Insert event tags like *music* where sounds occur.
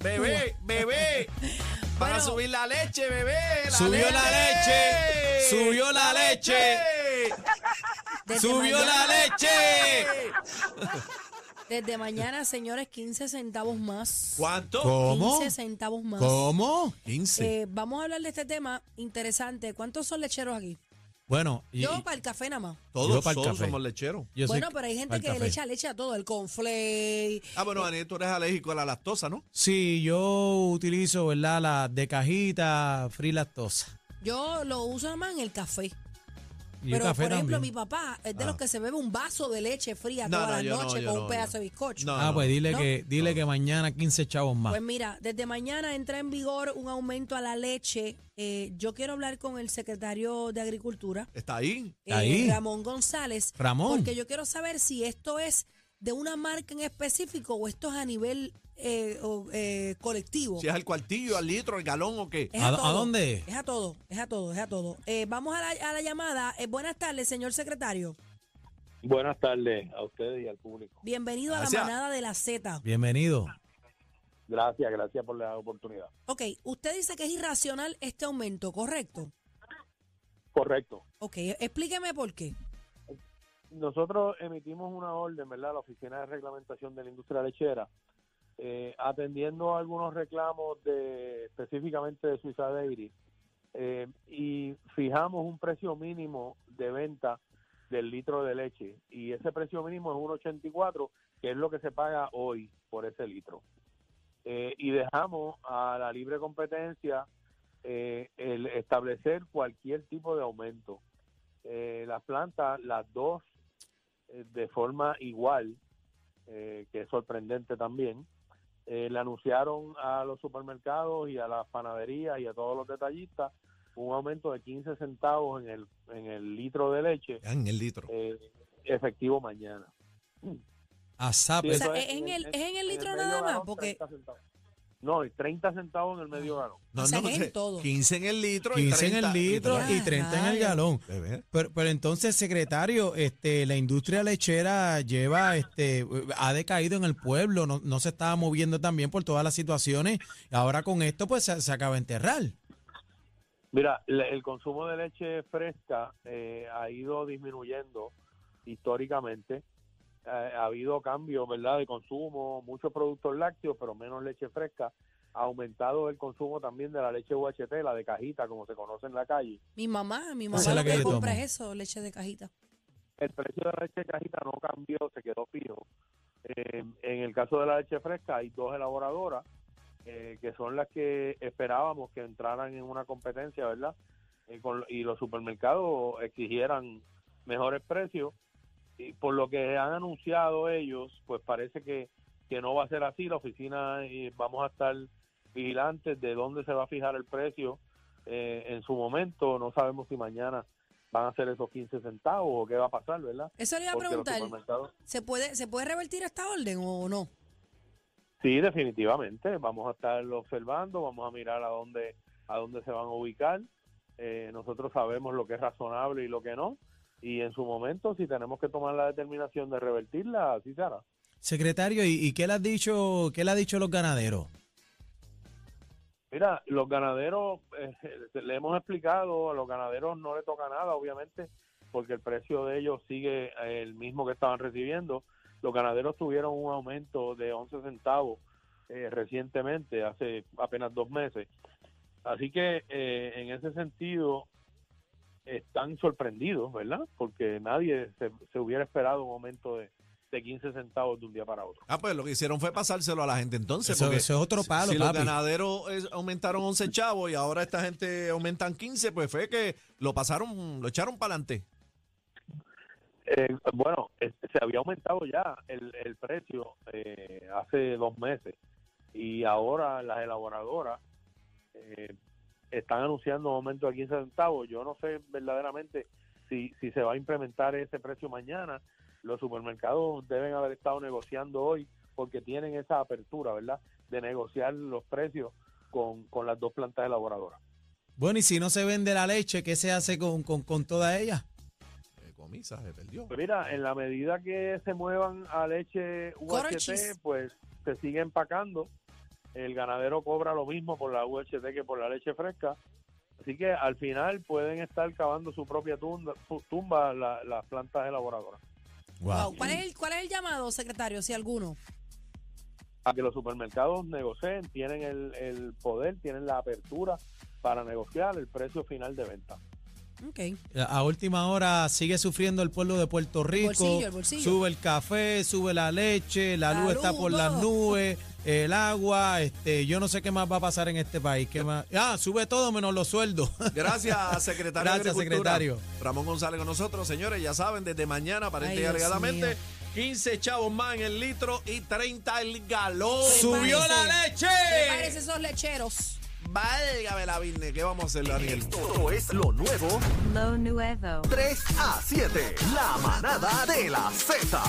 Bebé, bebé. Van a Bueno. subir la leche, bebé. Subió la leche, subió la leche. Desde ¡Subió mañana- la leche! Desde mañana, señores, 15 centavos más. ¿Cuánto? ¿Cómo? 15 centavos más. ¿Cómo? 15. Eh, vamos a hablar de este tema interesante. ¿Cuántos son lecheros aquí? Bueno, y, Yo para el café nada más. todos yo pa'l todos café. somos lecheros. yo bueno, pero hay gente que café. le echa leche a todo, el conflay. Ah, bueno, Daniel, tú eres alérgico a la lactosa, ¿no? Sí, yo utilizo, ¿verdad? Las de cajita, free lactosa. Yo lo uso nada más en el café. Y Pero, por ejemplo, también. mi papá es de Ah. los que se bebe un vaso de leche fría No, todas no, las yo no, noches yo con no, un pedazo yo. de bizcocho. No. Ah, pues dile ¿No? que dile que mañana 15 chavos más. Pues mira, desde mañana entra en vigor un aumento a la leche. Eh, yo quiero hablar con el secretario de Agricultura, Está ahí. eh, Ahí. Ramón González. Ramón. Porque yo quiero saber si esto es de una marca en específico o esto es a nivel eh, o, eh, colectivo. Si es al cuartillo, al litro, al galón o qué. Es ¿A- dónde es? A todo, es a todo, es a todo. Eh, vamos a la, a la llamada. Eh, buenas tardes, señor secretario. Buenas tardes a ustedes y al público. Bienvenido a la manada de la Z. Bienvenido. Gracias, gracias por la oportunidad. Ok, usted dice que es irracional este aumento, ¿correcto? Correcto. Ok, explíqueme por qué. Nosotros emitimos una orden, ¿verdad? La Oficina de Reglamentación de la Industria Lechera, eh, atendiendo algunos reclamos de específicamente de Suiza Dairy, eh, y fijamos un precio mínimo de venta del litro de leche. Y ese precio mínimo es 1.84 que es lo que se paga hoy por ese litro. Eh, y dejamos a la libre competencia eh, el establecer cualquier tipo de aumento. Las plantas las dos de forma igual que es sorprendente también eh, le anunciaron a los supermercados y a las panaderías y a todos los detallistas un aumento de 15 centavos en el, en el litro de leche En el litro. eh, efectivo mañana. ASAP. Sí, O es- sea, eso ¿es en el- es en el litro nada más? Porque- 30 centavos. No, y 30 centavos en el medio galón. No, o sea, no, es en sé, todo. 15 en el litro. y 15 en el 30 litro y Ya, 30 en el galón. Pero, pero entonces, secretario, este, la industria lechera lleva, este, ha decaído en el pueblo, no, no se estaba moviendo también por todas las situaciones. Ahora con esto, pues se, se acaba de enterrar. Mira, le- el consumo de leche fresca eh, ha ido disminuyendo históricamente. Ha habido cambios, ¿verdad?, de consumo, muchos productos lácteos, pero menos leche fresca. Ha aumentado el consumo también de la leche UHT, la de cajita, como se conoce en la calle. Mi mamá, mi mamá es la lo que compra es eso, leche de cajita. El precio de la leche de cajita no cambió, se quedó fijo. Eh, en el caso de la leche fresca hay dos elaboradoras eh, que son las que esperábamos que entraran en una competencia, ¿verdad? Eh, con- y los supermercados exigieran mejores precios. Y por lo que han anunciado ellos, pues parece que, que no va a ser así. La oficina, eh, vamos a estar vigilantes de dónde se va a fijar el precio eh, en su momento. No sabemos si mañana van a ser esos 15 centavos o qué va a pasar, ¿verdad? Eso le iba a Porque preguntar, ¿se puede, ¿se puede revertir esta orden o no? Sí, definitivamente. Vamos a estar observando, vamos a mirar a dónde, a dónde se van a ubicar. Eh, nosotros sabemos lo que es razonable y lo que no. Y en su momento, si tenemos que tomar la determinación de revertirla, así se hará. Secretario, ¿y, y qué le has dicho, qué le ha dicho los ganaderos? Mira, los ganaderos, eh, *laughs* le hemos explicado, a los ganaderos no le toca nada, obviamente, porque el precio de ellos sigue el mismo que estaban recibiendo. Los ganaderos tuvieron un aumento de 11 centavos eh, recientemente, hace apenas dos meses. Así que eh, en ese sentido están sorprendidos, ¿verdad? Porque nadie se, se hubiera esperado un aumento de, de 15 centavos de un día para otro. Ah, pues lo que hicieron fue pasárselo a la gente entonces. Eso- porque eso es otro si- palo, Si los ganaderos aumentaron 11 chavos y ahora esta gente aumentan 15, pues fue que lo pasaron, lo echaron para adelante. Eh, bueno, eh, se había aumentado ya el, el precio eh, hace dos meses y ahora las elaboradoras eh, están anunciando un aumento de 15 centavos. Yo no sé verdaderamente si, si se va a implementar ese precio mañana. Los supermercados deben haber estado negociando hoy porque tienen esa apertura, ¿verdad?, de negociar los precios con, con las dos plantas elaboradoras. Bueno, y si no se vende la leche, ¿qué se hace con, con, con toda ella? Comisa, se perdió. Pues mira, en la medida que se muevan a leche UHT, pues se sigue empacando el ganadero cobra lo mismo por la UHT que por la leche fresca. Así que al final pueden estar cavando su propia tumba, su tumba la- las plantas elaboradoras. Wow. ¿Cuál, es el, ¿Cuál es el llamado, secretario, si alguno? A que los supermercados negocien, tienen el, el poder, tienen la apertura para negociar el precio final de venta. Ok. A última hora sigue sufriendo el pueblo de Puerto Rico. bolsillo, el bolsillo. Sube el café, sube la leche, la, La luz está por las nubes, el agua, este, yo no sé qué más va a pasar en este país. ¿Qué más? Ah, sube todo menos los sueldos. *laughs* Gracias, secretario. Gracias, secretario. Ramón González con nosotros, señores. Ya saben, desde mañana, aparente Ay, y alegadamente, mío. 15 chavos más en el litro y 30 el galón. ¡Subió la leche! Prepárense esos lecheros. Válgame la virne, ¿qué vamos a hacer, Daniel? Todo es lo nuevo Lo nuevo. 3 a 7. La manada de la Z.